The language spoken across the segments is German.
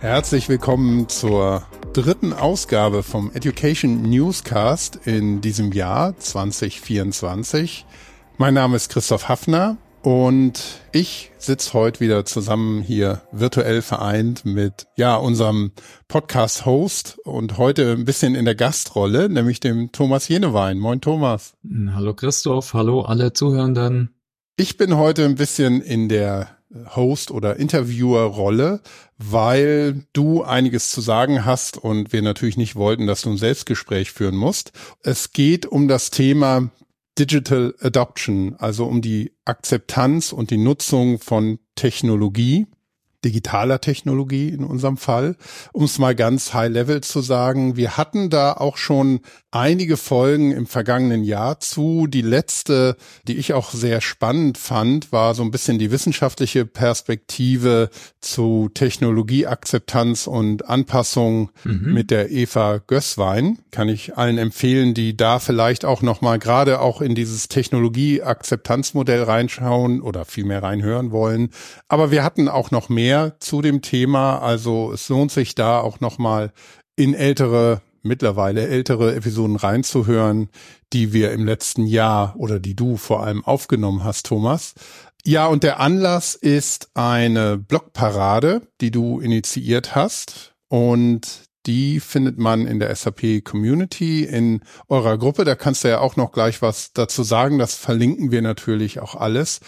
Herzlich willkommen zur dritten Ausgabe vom Education Newscast in diesem Jahr 2024. Mein Name ist Christoph Hafner und ich sitze heute wieder zusammen hier virtuell vereint mit ja unserem Podcast-Host und heute ein bisschen in der Gastrolle, nämlich dem Thomas Jenewein. Moin Thomas. Hallo Christoph, hallo alle Zuhörenden. Ich bin heute ein bisschen in der Host- oder Interviewer-Rolle, weil du einiges zu sagen hast und wir natürlich nicht wollten, dass du ein Selbstgespräch führen musst. Es geht um das Thema Digital Adoption, also um die Akzeptanz und die Nutzung von Technologie digitaler Technologie in unserem Fall. Um es mal ganz high level zu sagen, wir hatten da auch schon einige Folgen im vergangenen Jahr zu. Die letzte, die ich auch sehr spannend fand, war so ein bisschen die wissenschaftliche Perspektive zu Technologieakzeptanz und Anpassung mhm. mit der Eva Gößwein. Kann ich allen empfehlen, die da vielleicht auch nochmal gerade auch in dieses Technologieakzeptanzmodell reinschauen oder viel mehr reinhören wollen. Aber wir hatten auch noch mehr mehr zu dem Thema. Also es lohnt sich da auch nochmal in ältere, mittlerweile ältere Episoden reinzuhören, die wir im letzten Jahr oder die du vor allem aufgenommen hast, Thomas. Ja, und der Anlass ist eine Blogparade, die du initiiert hast. Und die findet man in der SAP Community in eurer Gruppe. Da kannst du ja auch noch gleich was dazu sagen. Das verlinken wir natürlich auch alles.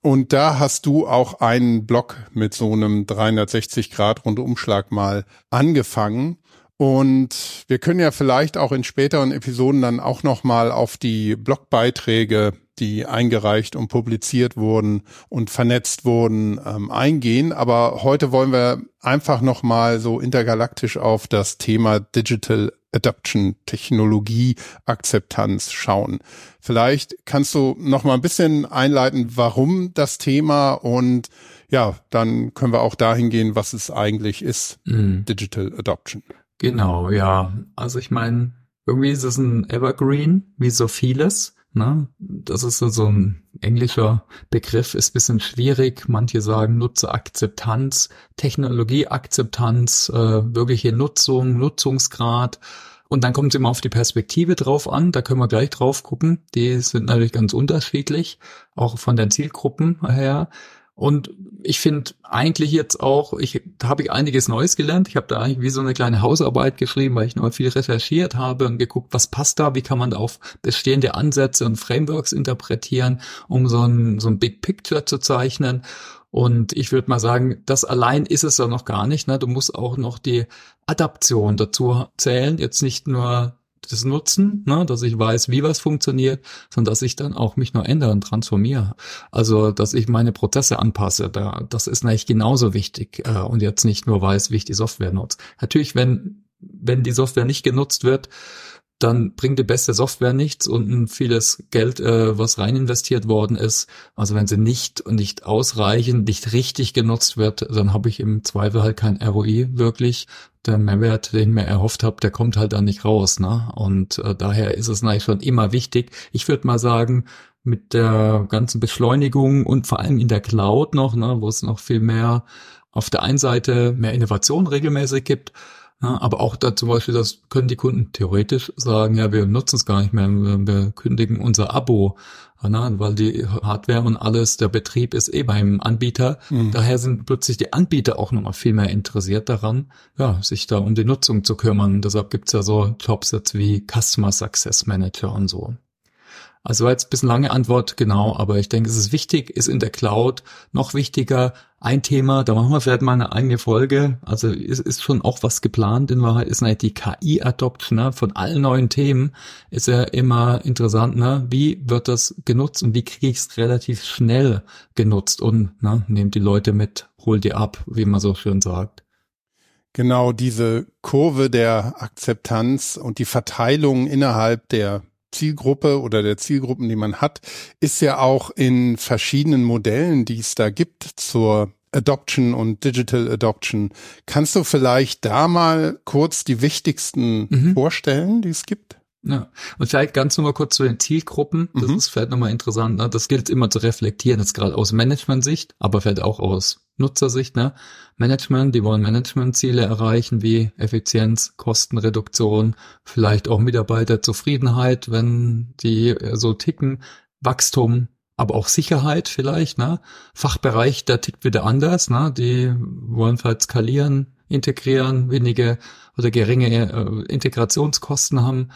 Und da hast du auch einen Blog mit so einem 360 Grad Rundumschlag mal angefangen. Und wir können ja vielleicht auch in späteren Episoden dann auch noch mal auf die Blogbeiträge, die eingereicht und publiziert wurden und vernetzt wurden, ähm, eingehen. Aber heute wollen wir einfach noch mal so intergalaktisch auf das Thema Digital Adoption, Technologie, Akzeptanz schauen. Vielleicht kannst du noch mal ein bisschen einleiten, warum das Thema und ja, dann können wir auch dahin gehen, was es eigentlich ist, mhm. Digital Adoption. Genau, ja. Also ich meine, irgendwie ist es ein Evergreen, wie so vieles. Ne? Das ist so ein englischer Begriff, ist bisschen schwierig. Manche sagen Nutzerakzeptanz, Technologieakzeptanz, äh, wirkliche Nutzung, Nutzungsgrad. Und dann kommt es immer auf die Perspektive drauf an. Da können wir gleich drauf gucken. Die sind natürlich ganz unterschiedlich, auch von den Zielgruppen her. Und ich finde eigentlich jetzt auch, ich habe ich einiges Neues gelernt. Ich habe da eigentlich wie so eine kleine Hausarbeit geschrieben, weil ich noch viel recherchiert habe und geguckt, was passt da, wie kann man da auf bestehende Ansätze und Frameworks interpretieren, um so ein, so ein Big Picture zu zeichnen. Und ich würde mal sagen, das allein ist es ja noch gar nicht. Ne? Du musst auch noch die Adaption dazu zählen. Jetzt nicht nur das Nutzen, ne, dass ich weiß, wie was funktioniert, sondern dass ich dann auch mich noch ändere und transformiere. Also, dass ich meine Prozesse anpasse, da, das ist eigentlich genauso wichtig äh, und jetzt nicht nur weiß, wie ich die Software nutze. Natürlich, wenn, wenn die Software nicht genutzt wird, dann bringt die beste Software nichts und vieles Geld, äh, was rein investiert worden ist. Also wenn sie nicht und nicht ausreichend, nicht richtig genutzt wird, dann habe ich im Zweifel halt kein ROI wirklich. Der Mehrwert, den ich mir erhofft habe, der kommt halt dann nicht raus. Ne? Und äh, daher ist es eigentlich schon immer wichtig. Ich würde mal sagen, mit der ganzen Beschleunigung und vor allem in der Cloud noch, ne, wo es noch viel mehr auf der einen Seite mehr Innovation regelmäßig gibt, ja, aber auch da zum Beispiel, das können die Kunden theoretisch sagen, ja, wir nutzen es gar nicht mehr, wir kündigen unser Abo, ja, weil die Hardware und alles, der Betrieb ist eh beim Anbieter. Mhm. Daher sind plötzlich die Anbieter auch nochmal viel mehr interessiert daran, ja, sich da um die Nutzung zu kümmern. Deshalb gibt's ja so Jobs jetzt wie Customer Success Manager und so. Also jetzt ein bisschen lange Antwort, genau, aber ich denke, es ist wichtig, ist in der Cloud noch wichtiger. Ein Thema, da machen wir vielleicht mal eine eigene Folge. Also ist, ist schon auch was geplant. In Wahrheit ist halt die KI-Adoption ne, von allen neuen Themen. Ist ja immer interessant, ne? wie wird das genutzt und wie kriege ich es relativ schnell genutzt und ne, nehmt die Leute mit, hol die ab, wie man so schön sagt. Genau, diese Kurve der Akzeptanz und die Verteilung innerhalb der Zielgruppe oder der Zielgruppen, die man hat, ist ja auch in verschiedenen Modellen, die es da gibt zur Adoption und Digital Adoption. Kannst du vielleicht da mal kurz die wichtigsten mhm. vorstellen, die es gibt? Ja, und vielleicht ganz nochmal kurz zu den Zielgruppen. Das mhm. ist vielleicht nochmal interessant. Ne? Das gilt immer zu reflektieren, jetzt gerade aus Management-Sicht, aber vielleicht auch aus Nutzersicht, ne? Management, die wollen Managementziele erreichen wie Effizienz, Kostenreduktion, vielleicht auch Mitarbeiterzufriedenheit, wenn die so ticken, Wachstum, aber auch Sicherheit vielleicht, ne? Fachbereich, der tickt wieder anders, ne? Die wollen vielleicht skalieren, integrieren, wenige oder geringe äh, Integrationskosten haben.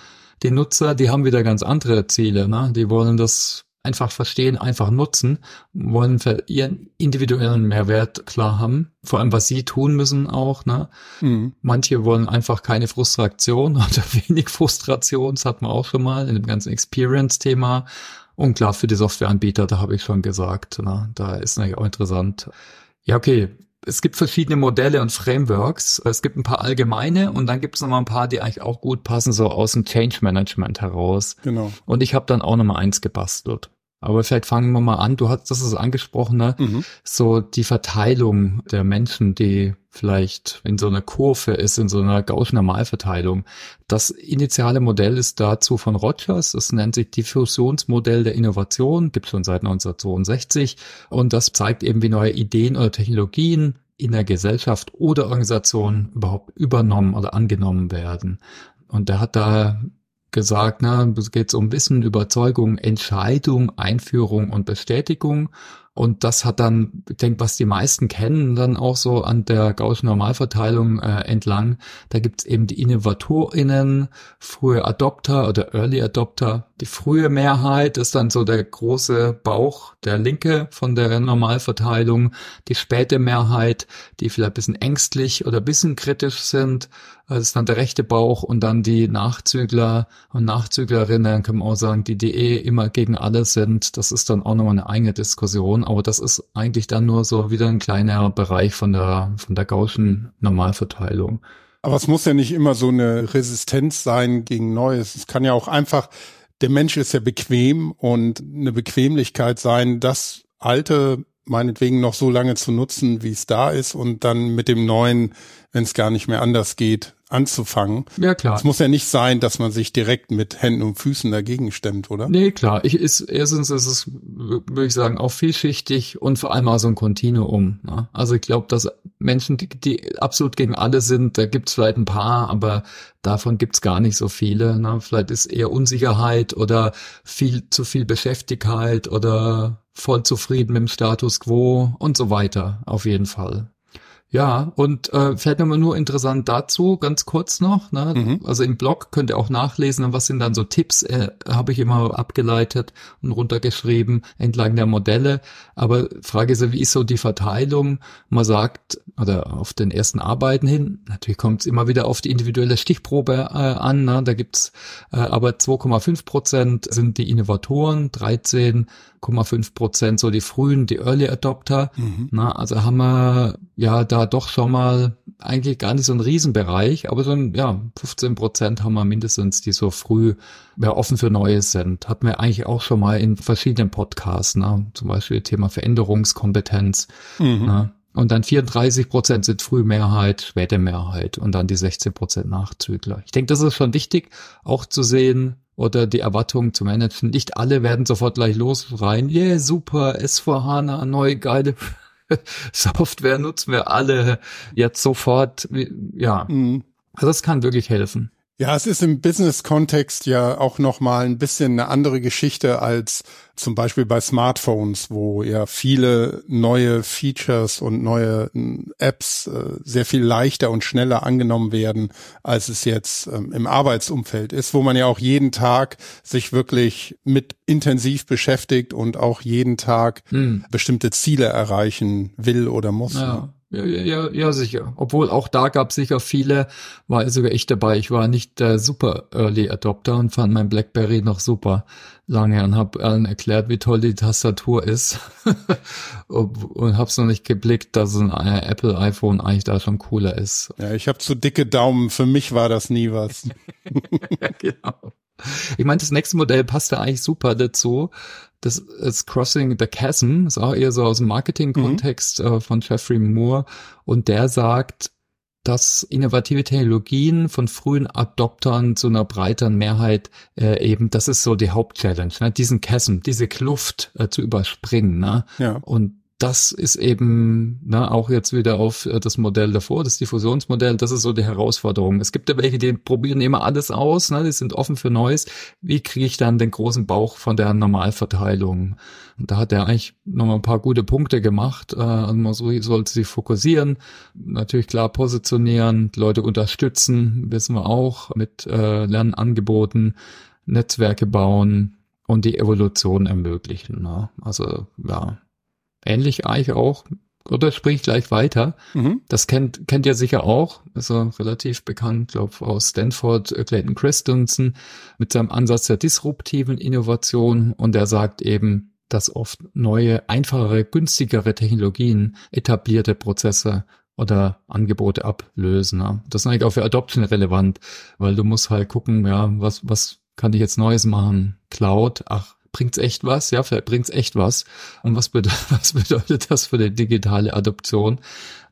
Die Nutzer, die haben wieder ganz andere Ziele, ne? Die wollen das einfach verstehen, einfach nutzen, wollen für ihren individuellen Mehrwert klar haben, vor allem was sie tun müssen auch. Ne? Mhm. Manche wollen einfach keine Frustration oder wenig Frustration, das hat man auch schon mal in dem ganzen Experience-Thema. Und klar, für die Softwareanbieter, da habe ich schon gesagt, ne? da ist natürlich auch interessant. Ja, okay, es gibt verschiedene Modelle und Frameworks. Es gibt ein paar allgemeine und dann gibt es noch mal ein paar, die eigentlich auch gut passen, so aus dem Change Management heraus. Genau. Und ich habe dann auch noch mal eins gebastelt. Aber vielleicht fangen wir mal an. Du hast das ist angesprochen, ne? Mhm. So die Verteilung der Menschen, die vielleicht in so einer Kurve ist, in so einer Gaußschen Normalverteilung. Das initiale Modell ist dazu von Rogers. Es nennt sich Diffusionsmodell der Innovation, gibt schon seit 1962. Und das zeigt eben, wie neue Ideen oder Technologien in der Gesellschaft oder Organisation überhaupt übernommen oder angenommen werden. Und der hat da gesagt, ne, es geht um Wissen, Überzeugung, Entscheidung, Einführung und Bestätigung. Und das hat dann, ich denke, was die meisten kennen, dann auch so an der Gaußschen Normalverteilung äh, entlang. Da gibt's eben die InnovatorInnen, frühe Adopter oder Early Adopter. Die frühe Mehrheit ist dann so der große Bauch, der linke von der Normalverteilung. Die späte Mehrheit, die vielleicht ein bisschen ängstlich oder ein bisschen kritisch sind. Das ist dann der rechte Bauch und dann die Nachzügler und Nachzüglerinnen, kann man auch sagen, die die eh immer gegen alles sind. Das ist dann auch nochmal eine eigene Diskussion aber das ist eigentlich dann nur so wieder ein kleiner Bereich von der, von der Gaußschen Normalverteilung. Aber es muss ja nicht immer so eine Resistenz sein gegen Neues. Es kann ja auch einfach, der Mensch ist ja bequem und eine Bequemlichkeit sein, das Alte meinetwegen noch so lange zu nutzen, wie es da ist und dann mit dem Neuen, wenn es gar nicht mehr anders geht, anzufangen. Ja, klar. Es muss ja nicht sein, dass man sich direkt mit Händen und Füßen dagegen stemmt, oder? Nee, klar. Ich, ist, erstens ist es, würde ich sagen, auch vielschichtig und vor allem auch so ein Kontinuum. Ne? Also ich glaube, dass Menschen, die, die absolut gegen alle sind, da gibt es vielleicht ein paar, aber davon gibt es gar nicht so viele. Ne? Vielleicht ist eher Unsicherheit oder viel zu viel Beschäftigkeit oder voll zufrieden mit dem Status quo und so weiter, auf jeden Fall. Ja, und äh, vielleicht nochmal nur interessant dazu, ganz kurz noch. Ne? Mhm. Also im Blog könnt ihr auch nachlesen, was sind dann so Tipps, äh, habe ich immer abgeleitet und runtergeschrieben entlang der Modelle. Aber Frage ist ja, wie ist so die Verteilung? Man sagt, oder auf den ersten Arbeiten hin, natürlich kommt es immer wieder auf die individuelle Stichprobe äh, an. Ne? Da gibt's äh, aber 2,5 Prozent sind die Innovatoren, 13 8,5 Prozent so die frühen, die Early Adopter. Mhm. Na, also haben wir ja da doch schon mal eigentlich gar nicht so ein Riesenbereich, aber so ein, ja, 15 Prozent haben wir mindestens, die so früh ja, offen für Neues sind. Hatten wir eigentlich auch schon mal in verschiedenen Podcasts, ne? zum Beispiel Thema Veränderungskompetenz. Mhm. Ne? Und dann 34 Prozent sind Frühmehrheit, späte Mehrheit und dann die 16 Prozent Nachzügler. Ich denke, das ist schon wichtig, auch zu sehen, oder die Erwartungen zu managen. Nicht alle werden sofort gleich losrein. Yeah, super, S4HANA, neue geile Software nutzen wir alle jetzt sofort. Ja, mhm. also das kann wirklich helfen. Ja, es ist im Business-Kontext ja auch nochmal ein bisschen eine andere Geschichte als zum Beispiel bei Smartphones, wo ja viele neue Features und neue hm, Apps äh, sehr viel leichter und schneller angenommen werden, als es jetzt ähm, im Arbeitsumfeld ist, wo man ja auch jeden Tag sich wirklich mit intensiv beschäftigt und auch jeden Tag hm. bestimmte Ziele erreichen will oder muss. Ja. Ne? Ja, ja, ja, sicher. Obwohl auch da gab es sicher viele, war sogar ich dabei. Ich war nicht der super Early Adopter und fand mein BlackBerry noch super lange und habe allen erklärt, wie toll die Tastatur ist und habe es noch nicht geblickt, dass ein Apple iPhone eigentlich da schon cooler ist. Ja, ich habe zu dicke Daumen. Für mich war das nie was. ja, genau. Ich meine, das nächste Modell passt da eigentlich super dazu. Das ist Crossing the Chasm, ist auch eher so aus dem Marketing-Kontext mhm. äh, von Jeffrey Moore. Und der sagt, dass innovative Technologien von frühen Adoptern zu einer breiteren Mehrheit äh, eben, das ist so die Hauptchallenge, ne? diesen Chasm, diese Kluft äh, zu überspringen. Ne? Ja. Und das ist eben ne, auch jetzt wieder auf äh, das Modell davor, das Diffusionsmodell, das ist so die Herausforderung. Es gibt ja welche, die probieren immer alles aus, ne, die sind offen für Neues. Wie kriege ich dann den großen Bauch von der Normalverteilung? Und da hat er eigentlich nochmal ein paar gute Punkte gemacht. Äh, also man sollte sich fokussieren, natürlich klar positionieren, Leute unterstützen, wissen wir auch, mit äh, Lernangeboten, Netzwerke bauen und die Evolution ermöglichen. Ne? Also ja, ähnlich eigentlich auch, oder sprich gleich weiter. Mhm. Das kennt, kennt ihr sicher auch, ist er relativ bekannt, glaube aus Stanford, äh, Clayton Christensen, mit seinem Ansatz der disruptiven Innovation und er sagt eben, dass oft neue, einfachere, günstigere Technologien etablierte Prozesse oder Angebote ablösen. Ne? Das ist eigentlich auch für Adoption relevant, weil du musst halt gucken, ja, was, was kann ich jetzt Neues machen? Cloud, ach, bringt's echt was? Ja, vielleicht bringt's echt was. Und was bedeutet, was bedeutet das für die digitale Adoption?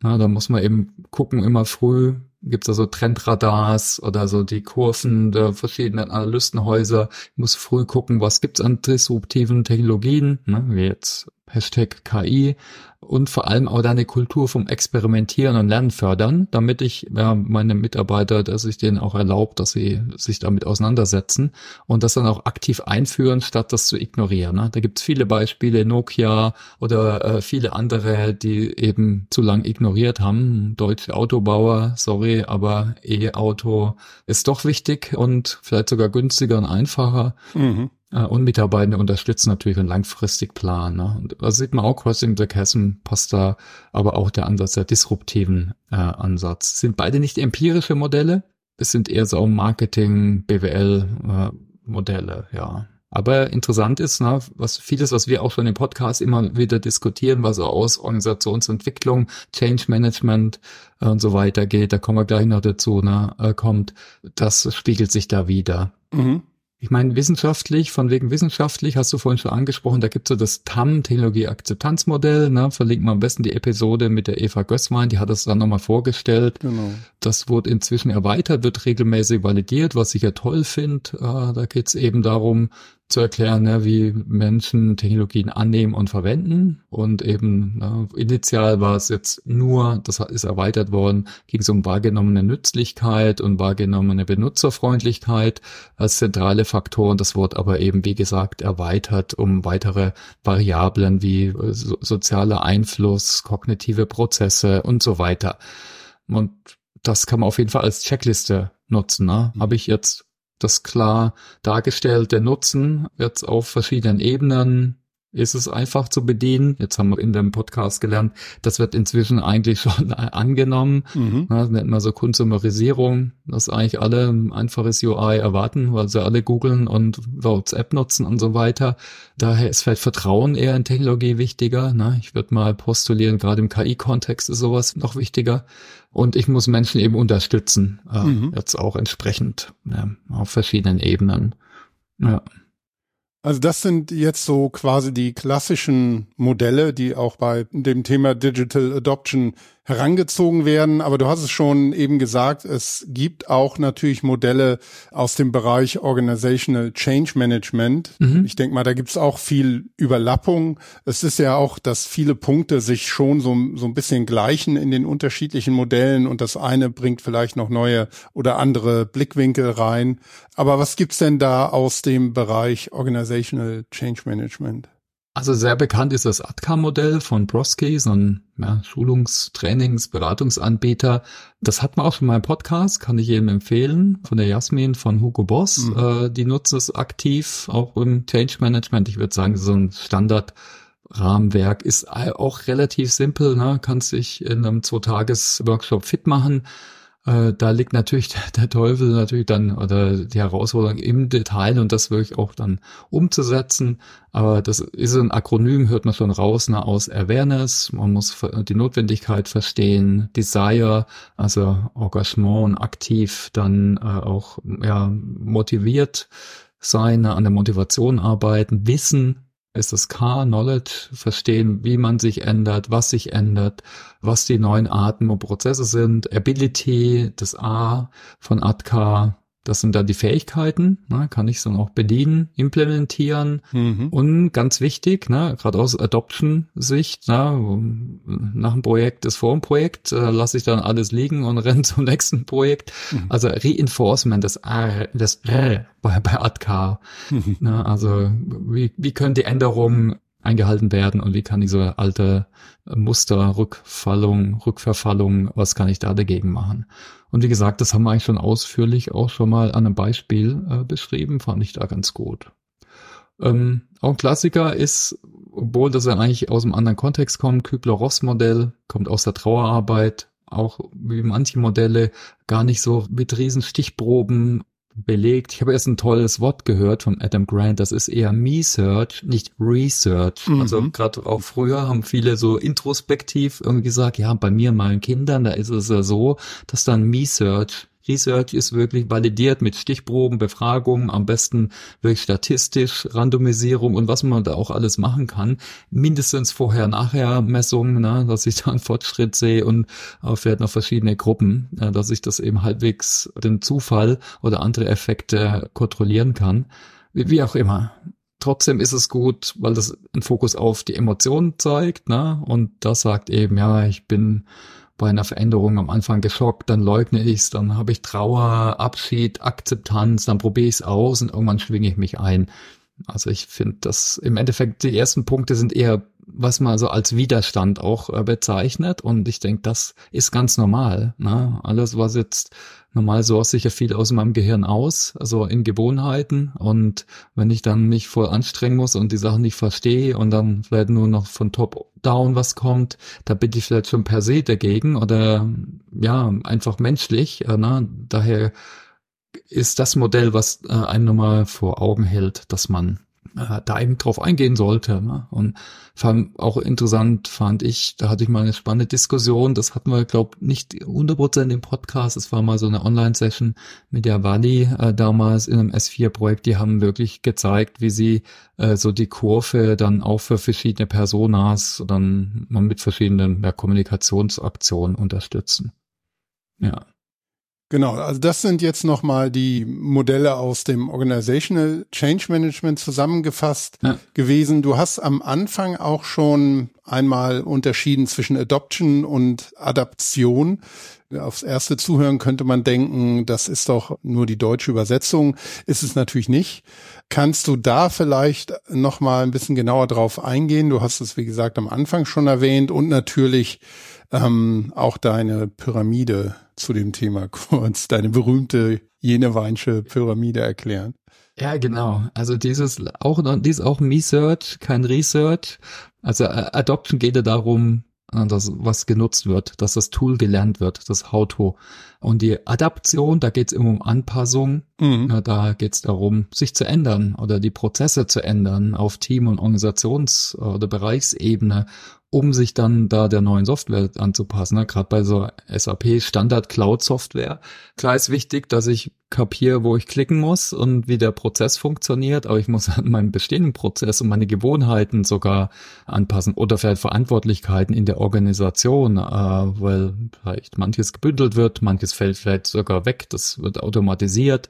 Na, da muss man eben gucken, immer früh, gibt's da so Trendradars oder so die Kurven der verschiedenen Analystenhäuser. Ich muss früh gucken, was gibt's an disruptiven Technologien, ne, wie jetzt Hashtag KI und vor allem auch eine Kultur vom Experimentieren und Lernen fördern, damit ich ja, meine Mitarbeiter, dass ich denen auch erlaubt, dass sie sich damit auseinandersetzen und das dann auch aktiv einführen, statt das zu ignorieren. Ne? Da gibt es viele Beispiele, Nokia oder äh, viele andere, die eben zu lang ignoriert haben. Deutsche Autobauer, sorry, aber E-Auto ist doch wichtig und vielleicht sogar günstiger und einfacher. Mhm. Äh, und Mitarbeitende unterstützen natürlich und langfristig planen. Ne? Und da sieht man auch, Crossing the Chasm passt da, aber auch der Ansatz, der disruptiven äh, Ansatz. Sind beide nicht empirische Modelle, es sind eher so Marketing, BWL äh, Modelle, ja. Aber interessant ist, ne, was vieles, was wir auch schon im Podcast immer wieder diskutieren, was so aus Organisationsentwicklung, Change Management äh, und so weiter geht, da kommen wir gleich noch dazu, ne, äh, kommt, das spiegelt sich da wieder. Mhm. Ich meine, wissenschaftlich, von wegen wissenschaftlich, hast du vorhin schon angesprochen, da gibt es so das TAM, Technologie-Akzeptanzmodell, ne? verlinken wir am besten die Episode mit der Eva Gößwein, die hat das dann nochmal vorgestellt. Genau. Das wurde inzwischen erweitert, wird regelmäßig validiert, was ich ja toll finde. Äh, da geht es eben darum, zu erklären, ja, wie Menschen Technologien annehmen und verwenden. Und eben na, initial war es jetzt nur, das ist erweitert worden, ging es um wahrgenommene Nützlichkeit und wahrgenommene Benutzerfreundlichkeit als zentrale Faktoren. Das wurde aber eben, wie gesagt, erweitert um weitere Variablen wie äh, so, sozialer Einfluss, kognitive Prozesse und so weiter. Und das kann man auf jeden Fall als Checkliste nutzen. Ne? Mhm. Habe ich jetzt das klar dargestellt. Der Nutzen jetzt auf verschiedenen Ebenen ist es einfach zu bedienen. Jetzt haben wir in dem Podcast gelernt, das wird inzwischen eigentlich schon angenommen. Mhm. Das nennt man so Konsumerisierung, dass eigentlich alle ein einfaches UI erwarten, weil sie alle googeln und WhatsApp nutzen und so weiter. Daher ist vielleicht Vertrauen eher in Technologie wichtiger. Ne? Ich würde mal postulieren, gerade im KI-Kontext ist sowas noch wichtiger. Und ich muss Menschen eben unterstützen, äh, mhm. jetzt auch entsprechend ja, auf verschiedenen Ebenen. Ja. Also das sind jetzt so quasi die klassischen Modelle, die auch bei dem Thema Digital Adoption herangezogen werden. Aber du hast es schon eben gesagt, es gibt auch natürlich Modelle aus dem Bereich Organizational Change Management. Mhm. Ich denke mal, da gibt es auch viel Überlappung. Es ist ja auch, dass viele Punkte sich schon so, so ein bisschen gleichen in den unterschiedlichen Modellen und das eine bringt vielleicht noch neue oder andere Blickwinkel rein. Aber was gibt's denn da aus dem Bereich Organizational Change Management? Also sehr bekannt ist das ATCA-Modell von Broski, so ein ja, Schulungs-, Trainings-, Beratungsanbieter. Das hat man auch schon mal im Podcast, kann ich jedem empfehlen, von der Jasmin von Hugo Boss. Mhm. Äh, die nutzt es aktiv, auch im Change Management. Ich würde sagen, so ein Standard- Rahmenwerk ist auch relativ simpel, ne? kannst dich in einem Zwei-Tages-Workshop fit machen. Äh, da liegt natürlich der Teufel natürlich dann oder die Herausforderung im Detail und das wirklich auch dann umzusetzen. Aber das ist ein Akronym, hört man schon raus, ne, aus Awareness. Man muss die Notwendigkeit verstehen, Desire, also Engagement und aktiv dann äh, auch ja, motiviert sein, ne, an der Motivation arbeiten, Wissen, ist das K, Knowledge, verstehen, wie man sich ändert, was sich ändert, was die neuen Arten und Prozesse sind, Ability, das A von ATK, Das sind dann die Fähigkeiten, ne, kann ich dann auch bedienen, implementieren mhm. und ganz wichtig, ne, gerade aus Adoption-Sicht, ne, nach dem Projekt ist vor dem Projekt, äh, lasse ich dann alles liegen und renne zum nächsten Projekt. Mhm. Also Reinforcement des R, des R bei, bei ADK. Mhm. Ne, also wie, wie können die Änderungen eingehalten werden und wie kann diese alte Muster, Rückfallung, Rückverfallung, was kann ich da dagegen machen? Und wie gesagt, das haben wir eigentlich schon ausführlich auch schon mal an einem Beispiel äh, beschrieben, fand ich da ganz gut. Ähm, auch ein Klassiker ist, obwohl das ja eigentlich aus einem anderen Kontext kommt, Kübler-Ross-Modell, kommt aus der Trauerarbeit, auch wie manche Modelle gar nicht so mit riesen Stichproben belegt. Ich habe erst ein tolles Wort gehört von Adam Grant, das ist eher Me-Search, nicht Research. Mhm. Also gerade auch früher haben viele so introspektiv irgendwie gesagt, ja, bei mir, meinen Kindern, da ist es ja so, dass dann Me-Search Research ist wirklich validiert mit Stichproben, Befragungen, am besten wirklich statistisch, Randomisierung und was man da auch alles machen kann. Mindestens Vorher-Nachher-Messungen, ne, dass ich da einen Fortschritt sehe und auch vielleicht noch verschiedene Gruppen, äh, dass ich das eben halbwegs den Zufall oder andere Effekte kontrollieren kann. Wie, wie auch immer trotzdem ist es gut, weil das einen Fokus auf die Emotionen zeigt, ne? Und das sagt eben, ja, ich bin bei einer Veränderung am Anfang geschockt, dann leugne ich's, dann habe ich Trauer, Abschied, Akzeptanz, dann probiere ich's aus und irgendwann schwinge ich mich ein. Also ich finde, dass im Endeffekt die ersten Punkte sind eher, was man so als Widerstand auch äh, bezeichnet. Und ich denke, das ist ganz normal. Ne? Alles, was jetzt normal source ich ja viel aus meinem Gehirn aus, also in Gewohnheiten. Und wenn ich dann mich voll anstrengen muss und die Sachen nicht verstehe und dann vielleicht nur noch von top down was kommt, da bin ich vielleicht schon per se dagegen oder ja, einfach menschlich. Äh, ne? Daher ist das Modell, was äh, einem nochmal vor Augen hält, dass man äh, da eben drauf eingehen sollte. Ne? Und auch interessant fand ich, da hatte ich mal eine spannende Diskussion, das hatten wir, glaube nicht 100% im Podcast, es war mal so eine Online-Session mit der Wally äh, damals in einem S4-Projekt, die haben wirklich gezeigt, wie sie äh, so die Kurve dann auch für verschiedene Personas dann mit verschiedenen ja, Kommunikationsaktionen unterstützen. Ja. Genau, also das sind jetzt nochmal die Modelle aus dem Organizational Change Management zusammengefasst ja. gewesen. Du hast am Anfang auch schon einmal unterschieden zwischen Adoption und Adaption. Aufs erste Zuhören könnte man denken, das ist doch nur die deutsche Übersetzung. Ist es natürlich nicht. Kannst du da vielleicht nochmal ein bisschen genauer drauf eingehen? Du hast es, wie gesagt, am Anfang schon erwähnt und natürlich ähm, auch deine Pyramide zu dem Thema kurz, deine berühmte Jeneweinsche Pyramide erklären. Ja, genau. Also dieses auch, dies auch Me-Search, kein Research. Also äh, Adoption geht ja darum, äh, dass was genutzt wird, dass das Tool gelernt wird, das How-To. Und die Adaption, da geht es immer um Anpassung. Mhm. Da geht es darum, sich zu ändern oder die Prozesse zu ändern auf Team- und Organisations- oder Bereichsebene um sich dann da der neuen Software anzupassen. Ne? Gerade bei so SAP Standard Cloud Software. Klar ist wichtig, dass ich kapiere, wo ich klicken muss und wie der Prozess funktioniert, aber ich muss an meinen bestehenden Prozess und meine Gewohnheiten sogar anpassen oder vielleicht Verantwortlichkeiten in der Organisation, äh, weil vielleicht manches gebündelt wird, manches fällt vielleicht sogar weg, das wird automatisiert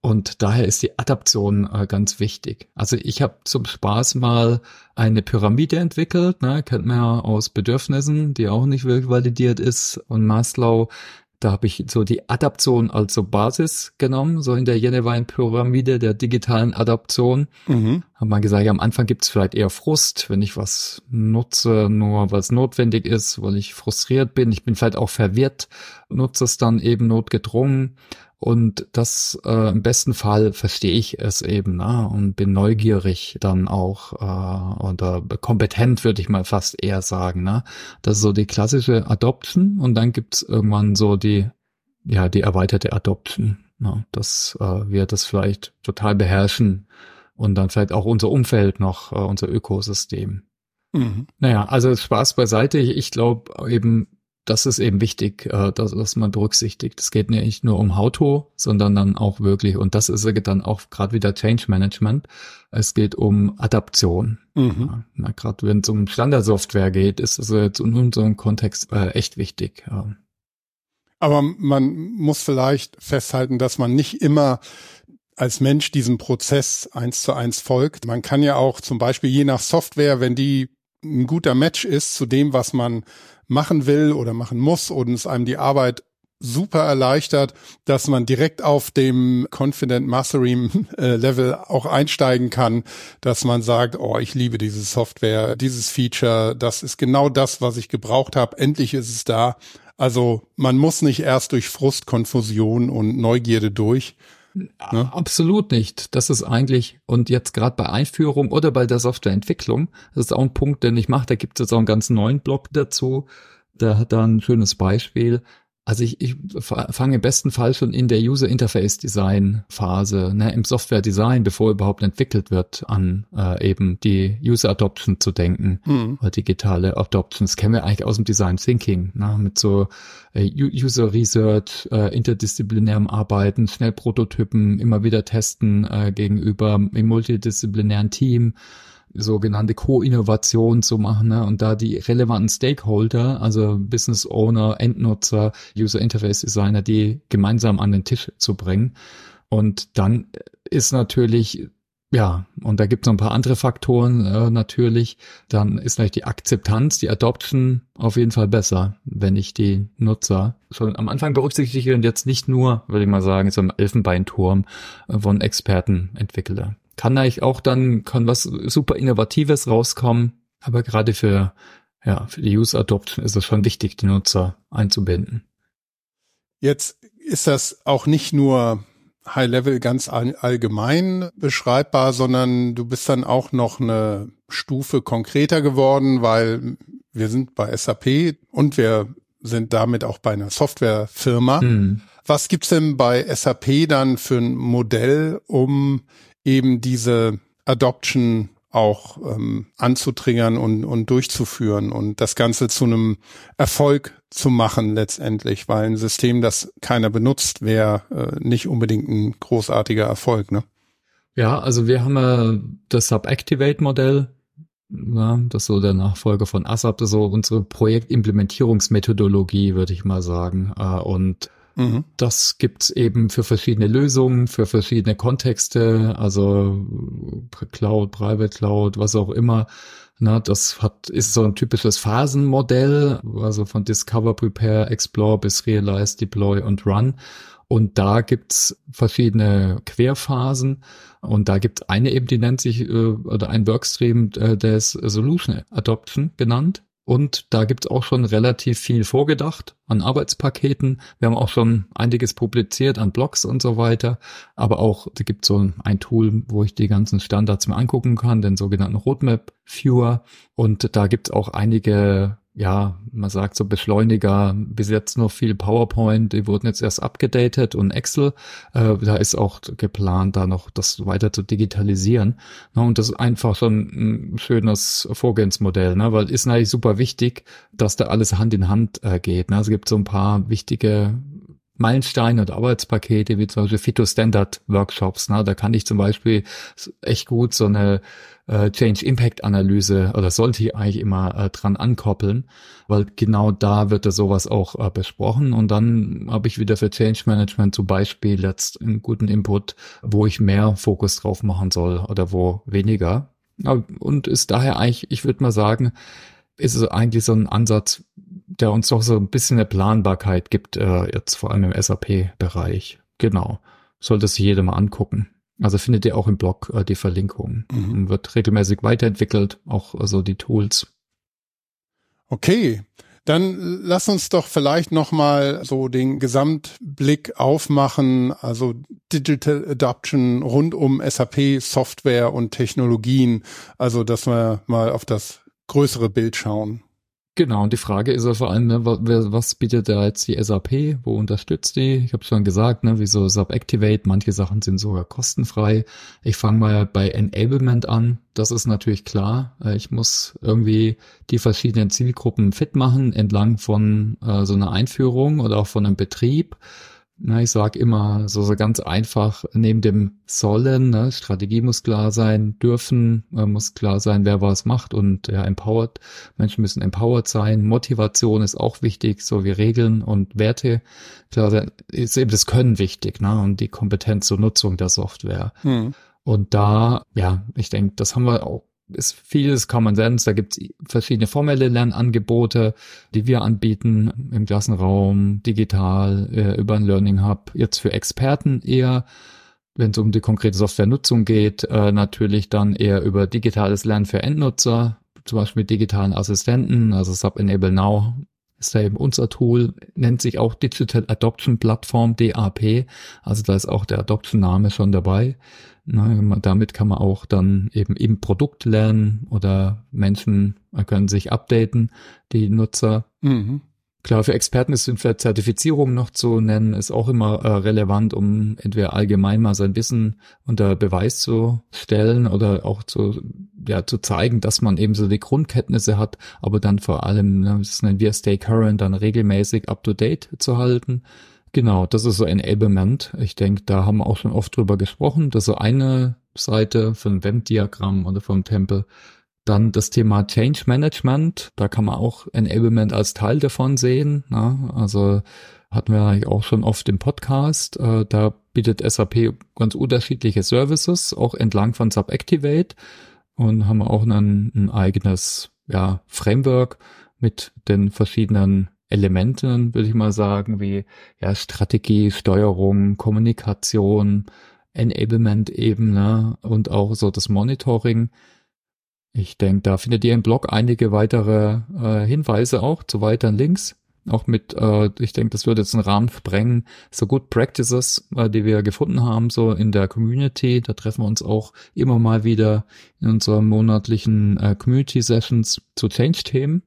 und daher ist die Adaption äh, ganz wichtig. Also ich habe zum Spaß mal eine Pyramide entwickelt, ne, kennt man ja aus Bedürfnissen, die auch nicht wirklich validiert ist und Maslow da habe ich so die Adaption als so Basis genommen, so in der Jenewein-Pyramide der digitalen Adaption. Mhm. Hat man gesagt, ja, am Anfang gibt es vielleicht eher Frust, wenn ich was nutze, nur was notwendig ist, weil ich frustriert bin. Ich bin vielleicht auch verwirrt, nutze es dann eben notgedrungen. Und das äh, im besten Fall verstehe ich es eben ne? und bin neugierig dann auch äh, oder kompetent, würde ich mal fast eher sagen. Ne? Das ist so die klassische Adoption und dann gibt's irgendwann so die, ja, die erweiterte Adoption. Ne? Dass äh, wir das vielleicht total beherrschen und dann vielleicht auch unser Umfeld noch, äh, unser Ökosystem. Mhm. Naja, also Spaß beiseite. Ich, ich glaube eben, das ist eben wichtig, äh, dass, dass man berücksichtigt. Es geht nicht nur um How-To, sondern dann auch wirklich, und das ist dann auch gerade wieder Change Management, es geht um Adaption. Mhm. Ja, gerade wenn es um Standardsoftware geht, ist es jetzt in unserem Kontext äh, echt wichtig. Ja. Aber man muss vielleicht festhalten, dass man nicht immer als Mensch diesem Prozess eins zu eins folgt. Man kann ja auch zum Beispiel je nach Software, wenn die ein guter Match ist zu dem, was man machen will oder machen muss und es einem die Arbeit super erleichtert, dass man direkt auf dem Confident Mastering äh, Level auch einsteigen kann, dass man sagt, oh, ich liebe diese Software, dieses Feature, das ist genau das, was ich gebraucht habe, endlich ist es da. Also man muss nicht erst durch Frust, Konfusion und Neugierde durch. Ne? Absolut nicht. Das ist eigentlich, und jetzt gerade bei Einführung oder bei der Softwareentwicklung, das ist auch ein Punkt, den ich mache, da gibt es auch einen ganz neuen Blog dazu. Der hat da ein schönes Beispiel. Also ich, ich fange im besten Fall schon in der User Interface Design Phase, ne, im Software Design, bevor überhaupt entwickelt wird, an äh, eben die User Adoption zu denken, mhm. oder digitale Adoptions kennen wir eigentlich aus dem Design Thinking, ne, mit so äh, User Research, äh, interdisziplinärem Arbeiten, schnell Prototypen, immer wieder testen äh, gegenüber im multidisziplinären Team sogenannte Co-Innovation zu machen ne? und da die relevanten Stakeholder, also Business Owner, Endnutzer, User Interface Designer, die gemeinsam an den Tisch zu bringen. Und dann ist natürlich ja, und da gibt es noch ein paar andere Faktoren äh, natürlich. Dann ist natürlich die Akzeptanz, die Adoption auf jeden Fall besser, wenn ich die Nutzer schon am Anfang berücksichtige und jetzt nicht nur, würde ich mal sagen, so ein Elfenbeinturm von Experten entwickle kann eigentlich auch dann, kann was super Innovatives rauskommen. Aber gerade für, ja, für die Use Adoption ist es schon wichtig, die Nutzer einzubinden. Jetzt ist das auch nicht nur High Level ganz allgemein beschreibbar, sondern du bist dann auch noch eine Stufe konkreter geworden, weil wir sind bei SAP und wir sind damit auch bei einer Softwarefirma. Hm. Was gibt's denn bei SAP dann für ein Modell, um eben diese Adoption auch ähm, anzutriggern und, und durchzuführen und das Ganze zu einem Erfolg zu machen letztendlich, weil ein System, das keiner benutzt, wäre äh, nicht unbedingt ein großartiger Erfolg, ne? Ja, also wir haben äh, das Sub-Activate-Modell, ja, das ist so der Nachfolger von ASAP, das ist so unsere Projektimplementierungsmethodologie, würde ich mal sagen. Äh, und Mhm. Das gibt's eben für verschiedene Lösungen, für verschiedene Kontexte, also Cloud, Private Cloud, was auch immer. Na, das hat, ist so ein typisches Phasenmodell, also von Discover, Prepare, Explore bis Realize, Deploy und Run. Und da gibt's verschiedene Querphasen. Und da gibt's eine eben, die nennt sich, äh, oder ein Workstream, äh, der ist Solution Adoption genannt. Und da gibt's auch schon relativ viel vorgedacht an Arbeitspaketen. Wir haben auch schon einiges publiziert an Blogs und so weiter. Aber auch, da gibt's so ein Tool, wo ich die ganzen Standards mir angucken kann, den sogenannten Roadmap Viewer. Und da gibt's auch einige ja, man sagt so Beschleuniger, bis jetzt noch viel PowerPoint, die wurden jetzt erst abgedatet und Excel, äh, da ist auch geplant, da noch das weiter zu digitalisieren. Ne, und das ist einfach schon ein schönes Vorgehensmodell, ne, weil ist natürlich super wichtig, dass da alles Hand in Hand äh, geht. Ne. Es gibt so ein paar wichtige Meilensteine und Arbeitspakete, wie zum Beispiel Phytostandard-Workshops. Ne? Da kann ich zum Beispiel echt gut so eine äh, Change Impact Analyse oder sollte ich eigentlich immer äh, dran ankoppeln, weil genau da wird da sowas auch äh, besprochen und dann habe ich wieder für Change Management zum Beispiel jetzt einen guten Input, wo ich mehr Fokus drauf machen soll oder wo weniger. Und ist daher eigentlich, ich würde mal sagen, ist es eigentlich so ein Ansatz, der uns doch so ein bisschen eine Planbarkeit gibt, äh, jetzt vor allem im SAP-Bereich. Genau. Sollte sich jeder mal angucken. Also findet ihr auch im Blog äh, die Verlinkung. Mhm. Wird regelmäßig weiterentwickelt, auch also die Tools. Okay. Dann lass uns doch vielleicht nochmal so den Gesamtblick aufmachen, also Digital Adoption rund um SAP, Software und Technologien. Also, dass wir mal auf das größere Bild schauen. Genau, und die Frage ist ja vor allem, ne, was bietet da jetzt die SAP, wo unterstützt die? Ich habe schon gesagt, ne, wieso SAP Activate, manche Sachen sind sogar kostenfrei. Ich fange mal bei Enablement an, das ist natürlich klar. Äh, ich muss irgendwie die verschiedenen Zielgruppen fit machen entlang von äh, so einer Einführung oder auch von einem Betrieb. Na, ich sag immer so, so ganz einfach, neben dem Sollen, ne, Strategie muss klar sein, dürfen, äh, muss klar sein, wer was macht und ja, empowered. Menschen müssen empowered sein. Motivation ist auch wichtig, so wie Regeln und Werte. Klar sein, ist eben das Können wichtig, ne, und die Kompetenz zur Nutzung der Software. Hm. Und da, ja, ich denke, das haben wir auch ist vieles Common Sense. Da gibt es verschiedene formelle Lernangebote, die wir anbieten im Klassenraum, digital, äh, über ein Learning Hub. Jetzt für Experten eher, wenn es um die konkrete Softwarenutzung geht, äh, natürlich dann eher über digitales Lernen für Endnutzer, zum Beispiel mit digitalen Assistenten, also Sub Enable Now ist da eben unser Tool, nennt sich auch Digital Adoption Platform, DAP, also da ist auch der Adoption-Name schon dabei. Na, damit kann man auch dann eben im Produkt lernen oder Menschen können sich updaten, die Nutzer. Mhm. Klar, für Experten ist für Zertifizierung noch zu nennen, ist auch immer äh, relevant, um entweder allgemein mal sein Wissen unter Beweis zu stellen oder auch zu, ja, zu zeigen, dass man eben so die Grundkenntnisse hat, aber dann vor allem, ne, das nennen wir Stay Current, dann regelmäßig up to date zu halten. Genau, das ist so Enablement. Ich denke, da haben wir auch schon oft drüber gesprochen. Das ist so eine Seite von WEM-Diagramm oder vom Tempel. Dann das Thema Change Management. Da kann man auch Enablement als Teil davon sehen. Ne? Also hatten wir eigentlich auch schon oft im Podcast. Äh, da bietet SAP ganz unterschiedliche Services, auch entlang von Subactivate. Und haben auch ein, ein eigenes ja, Framework mit den verschiedenen Elementen, würde ich mal sagen, wie ja, Strategie, Steuerung, Kommunikation, Enablement-Ebene und auch so das Monitoring. Ich denke, da findet ihr im Blog einige weitere äh, Hinweise auch zu weiteren Links. Auch mit, äh, ich denke, das würde jetzt einen Rahmen sprengen. So Good Practices, äh, die wir gefunden haben, so in der Community. Da treffen wir uns auch immer mal wieder in unseren monatlichen äh, Community Sessions zu Change-Themen.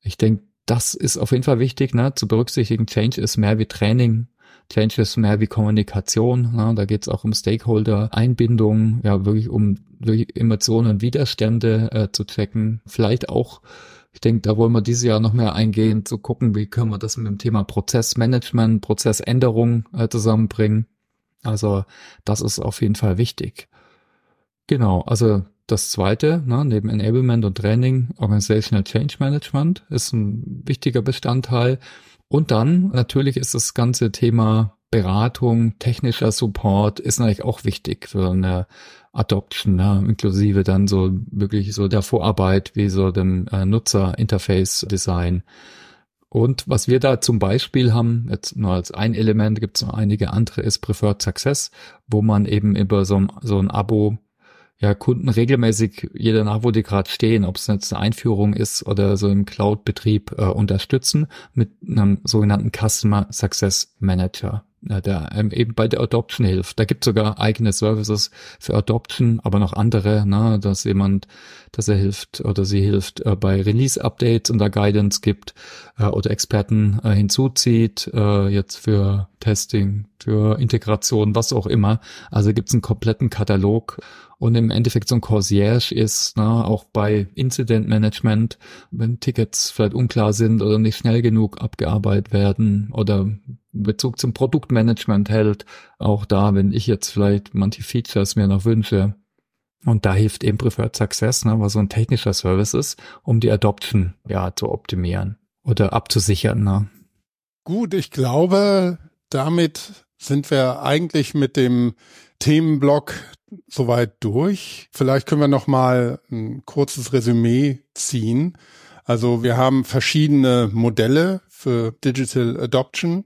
Ich denke, das ist auf jeden Fall wichtig, ne, zu berücksichtigen. Change ist mehr wie Training. Change ist mehr wie Kommunikation. Ne? Da geht es auch um Stakeholder-Einbindung, ja, wirklich um wirklich Emotionen Widerstände äh, zu checken. Vielleicht auch, ich denke, da wollen wir dieses Jahr noch mehr eingehen, zu gucken, wie können wir das mit dem Thema Prozessmanagement, Prozessänderung äh, zusammenbringen. Also das ist auf jeden Fall wichtig. Genau, also das zweite, ne, neben Enablement und Training, Organizational Change Management ist ein wichtiger Bestandteil. Und dann natürlich ist das ganze Thema Beratung, technischer Support ist natürlich auch wichtig für eine Adoption, ne, inklusive dann so wirklich so der Vorarbeit wie so dem äh, Nutzer-Interface-Design. Und was wir da zum Beispiel haben, jetzt nur als ein Element, gibt es noch einige andere, ist Preferred Success, wo man eben über so so ein Abo ja, Kunden regelmäßig, jeder nach, wo die gerade stehen, ob es jetzt eine Einführung ist oder so im Cloud-Betrieb äh, unterstützen mit einem sogenannten Customer Success Manager der ähm, eben bei der Adoption hilft. Da gibt sogar eigene Services für Adoption, aber noch andere, ne, dass jemand, dass er hilft oder sie hilft äh, bei Release-Updates und da Guidance gibt äh, oder Experten äh, hinzuzieht, äh, jetzt für Testing, für Integration, was auch immer. Also gibt es einen kompletten Katalog und im Endeffekt so ein Concierge ist, ne, auch bei Incident Management, wenn Tickets vielleicht unklar sind oder nicht schnell genug abgearbeitet werden oder Bezug zum Produktmanagement hält, auch da, wenn ich jetzt vielleicht manche Features mir noch wünsche. Und da hilft eben Preferred Success, ne, was so ein technischer Service ist, um die Adoption ja zu optimieren oder abzusichern. Ne. Gut, ich glaube, damit sind wir eigentlich mit dem Themenblock soweit durch. Vielleicht können wir noch mal ein kurzes Resümee ziehen. Also wir haben verschiedene Modelle für Digital Adoption,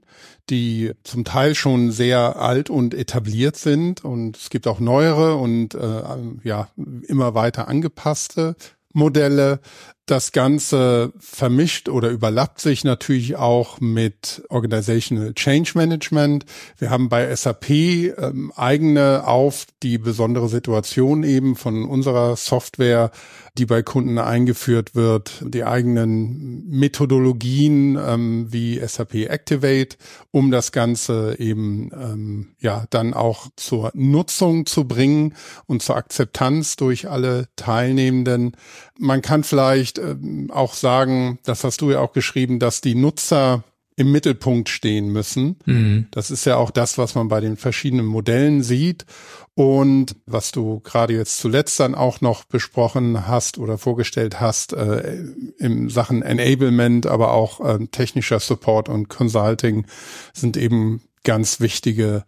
die zum Teil schon sehr alt und etabliert sind und es gibt auch neuere und äh, ja immer weiter angepasste Modelle. Das Ganze vermischt oder überlappt sich natürlich auch mit Organizational Change Management. Wir haben bei SAP ähm, eigene auf die besondere Situation eben von unserer Software, die bei Kunden eingeführt wird, die eigenen Methodologien ähm, wie SAP Activate, um das Ganze eben ähm, ja dann auch zur Nutzung zu bringen und zur Akzeptanz durch alle Teilnehmenden. Man kann vielleicht vielleicht ähm, auch sagen, das hast du ja auch geschrieben, dass die Nutzer im Mittelpunkt stehen müssen. Mhm. Das ist ja auch das, was man bei den verschiedenen Modellen sieht. Und was du gerade jetzt zuletzt dann auch noch besprochen hast oder vorgestellt hast, äh, im Sachen Enablement, aber auch äh, technischer Support und Consulting sind eben ganz wichtige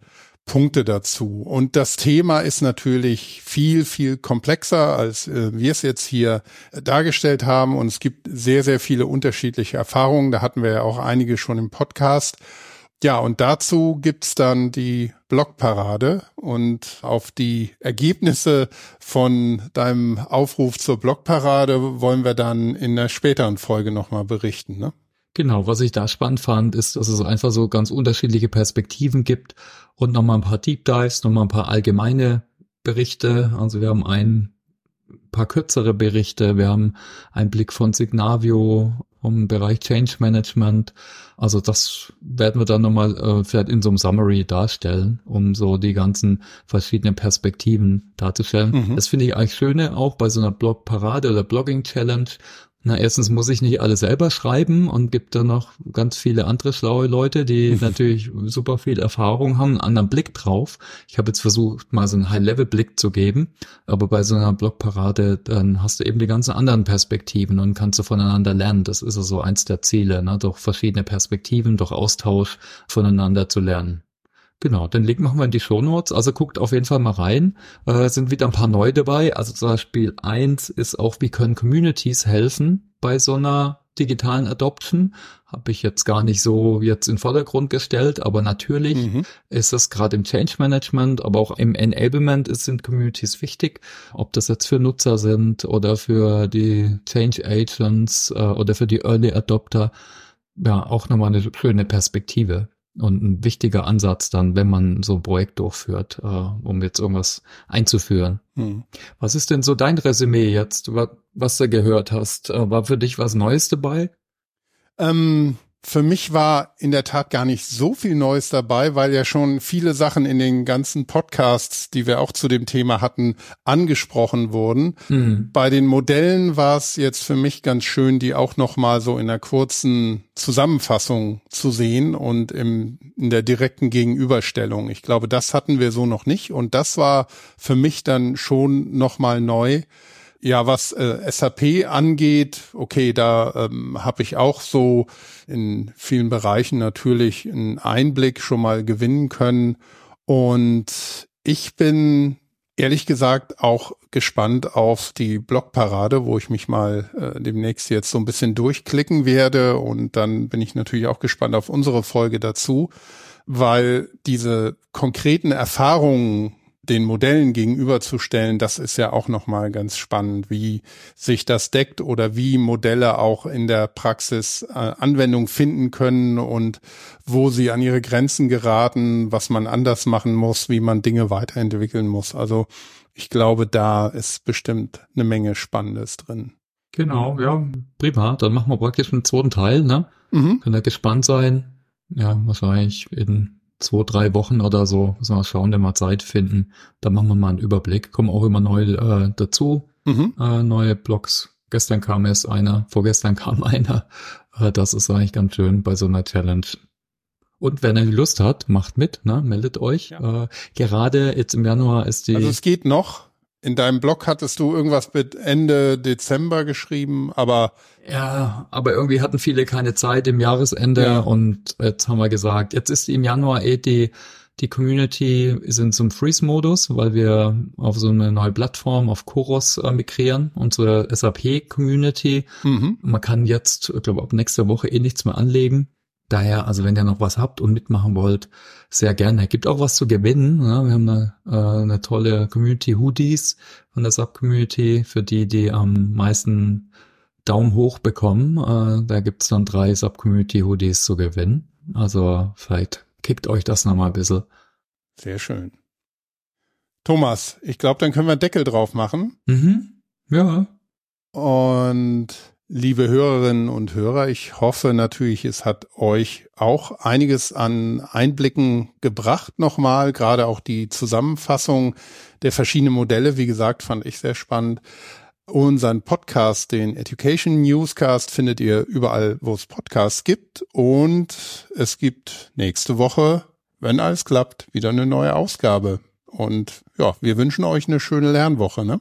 Punkte dazu. Und das Thema ist natürlich viel, viel komplexer, als äh, wir es jetzt hier dargestellt haben. Und es gibt sehr, sehr viele unterschiedliche Erfahrungen. Da hatten wir ja auch einige schon im Podcast. Ja, und dazu gibt's dann die Blogparade und auf die Ergebnisse von deinem Aufruf zur Blogparade wollen wir dann in der späteren Folge nochmal berichten. Ne? Genau, was ich da spannend fand, ist, dass es einfach so ganz unterschiedliche Perspektiven gibt und nochmal ein paar Deep Dives, nochmal ein paar allgemeine Berichte. Also wir haben ein paar kürzere Berichte, wir haben einen Blick von Signavio vom Bereich Change Management. Also das werden wir dann nochmal äh, vielleicht in so einem Summary darstellen, um so die ganzen verschiedenen Perspektiven darzustellen. Mhm. Das finde ich eigentlich schöne auch bei so einer Blog-Parade oder Blogging-Challenge, na, erstens muss ich nicht alle selber schreiben und gibt da noch ganz viele andere schlaue Leute, die natürlich super viel Erfahrung haben, einen anderen Blick drauf. Ich habe jetzt versucht, mal so einen High-Level-Blick zu geben, aber bei so einer Blogparade, dann hast du eben die ganzen anderen Perspektiven und kannst du voneinander lernen. Das ist also eins der Ziele, ne? durch verschiedene Perspektiven, durch Austausch voneinander zu lernen. Genau, den Link machen wir in die Show Notes. Also guckt auf jeden Fall mal rein. Äh, sind wieder ein paar neu dabei. Also zum Beispiel eins ist auch, wie können Communities helfen bei so einer digitalen Adoption. Habe ich jetzt gar nicht so jetzt in Vordergrund gestellt, aber natürlich mhm. ist es gerade im Change Management, aber auch im Enablement ist, sind Communities wichtig. Ob das jetzt für Nutzer sind oder für die Change Agents äh, oder für die Early Adopter. Ja, auch nochmal eine schöne Perspektive und ein wichtiger Ansatz dann, wenn man so ein Projekt durchführt, äh, um jetzt irgendwas einzuführen. Hm. Was ist denn so dein Resümee jetzt, was, was du gehört hast? Äh, war für dich was Neues dabei? Ähm, für mich war in der Tat gar nicht so viel Neues dabei, weil ja schon viele Sachen in den ganzen Podcasts, die wir auch zu dem Thema hatten, angesprochen wurden. Mhm. Bei den Modellen war es jetzt für mich ganz schön, die auch noch mal so in einer kurzen Zusammenfassung zu sehen und im, in der direkten Gegenüberstellung. Ich glaube, das hatten wir so noch nicht und das war für mich dann schon noch mal neu ja, was äh, SAP angeht, okay, da ähm, habe ich auch so in vielen Bereichen natürlich einen Einblick schon mal gewinnen können. Und ich bin ehrlich gesagt auch gespannt auf die Blogparade, wo ich mich mal äh, demnächst jetzt so ein bisschen durchklicken werde. Und dann bin ich natürlich auch gespannt auf unsere Folge dazu, weil diese konkreten Erfahrungen den Modellen gegenüberzustellen, das ist ja auch nochmal ganz spannend, wie sich das deckt oder wie Modelle auch in der Praxis äh, Anwendung finden können und wo sie an ihre Grenzen geraten, was man anders machen muss, wie man Dinge weiterentwickeln muss. Also ich glaube, da ist bestimmt eine Menge Spannendes drin. Genau, ja, prima. Dann machen wir praktisch einen zweiten Teil, ne? Mhm. Können wir gespannt sein. Ja, wahrscheinlich in zwei, drei Wochen oder so, müssen wir schauen, wenn wir Zeit finden. Da machen wir mal einen Überblick. Kommen auch immer neu äh, dazu, mhm. äh, neue Blogs. Gestern kam erst einer, vorgestern kam einer. Äh, das ist eigentlich ganz schön bei so einer Challenge. Und wenn ihr Lust hat, macht mit, ne? meldet euch. Ja. Äh, gerade jetzt im Januar ist die. Also es geht noch. In deinem Blog hattest du irgendwas mit Ende Dezember geschrieben, aber ja, aber irgendwie hatten viele keine Zeit im Jahresende ja. und jetzt haben wir gesagt, jetzt ist im Januar eh die die Community ist in so einem Freeze-Modus, weil wir auf so eine neue Plattform auf Chorus äh, migrieren, unsere SAP-Community. Mhm. Man kann jetzt, ich glaube, ab nächster Woche eh nichts mehr anlegen. Daher, also wenn ihr noch was habt und mitmachen wollt, sehr gerne. Gibt auch was zu gewinnen. Ja, wir haben eine, äh, eine tolle Community Hoodies von der Sub-Community für die, die am meisten Daumen hoch bekommen. Äh, da gibt's dann drei Sub-Community Hoodies zu gewinnen. Also vielleicht kickt euch das nochmal ein bisschen. Sehr schön. Thomas, ich glaube, dann können wir Deckel drauf machen. Mhm. Ja. Und Liebe Hörerinnen und Hörer, ich hoffe natürlich, es hat euch auch einiges an Einblicken gebracht nochmal, gerade auch die Zusammenfassung der verschiedenen Modelle, wie gesagt, fand ich sehr spannend. Unseren Podcast, den Education Newscast, findet ihr überall, wo es Podcasts gibt. Und es gibt nächste Woche, wenn alles klappt, wieder eine neue Ausgabe. Und ja, wir wünschen euch eine schöne Lernwoche, ne?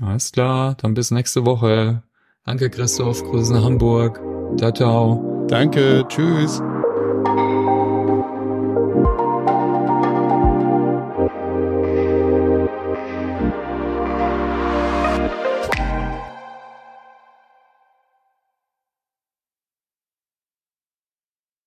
Alles klar, dann bis nächste Woche. Danke, Christoph. Grüße nach Hamburg. Ciao, ciao. Danke, tschüss.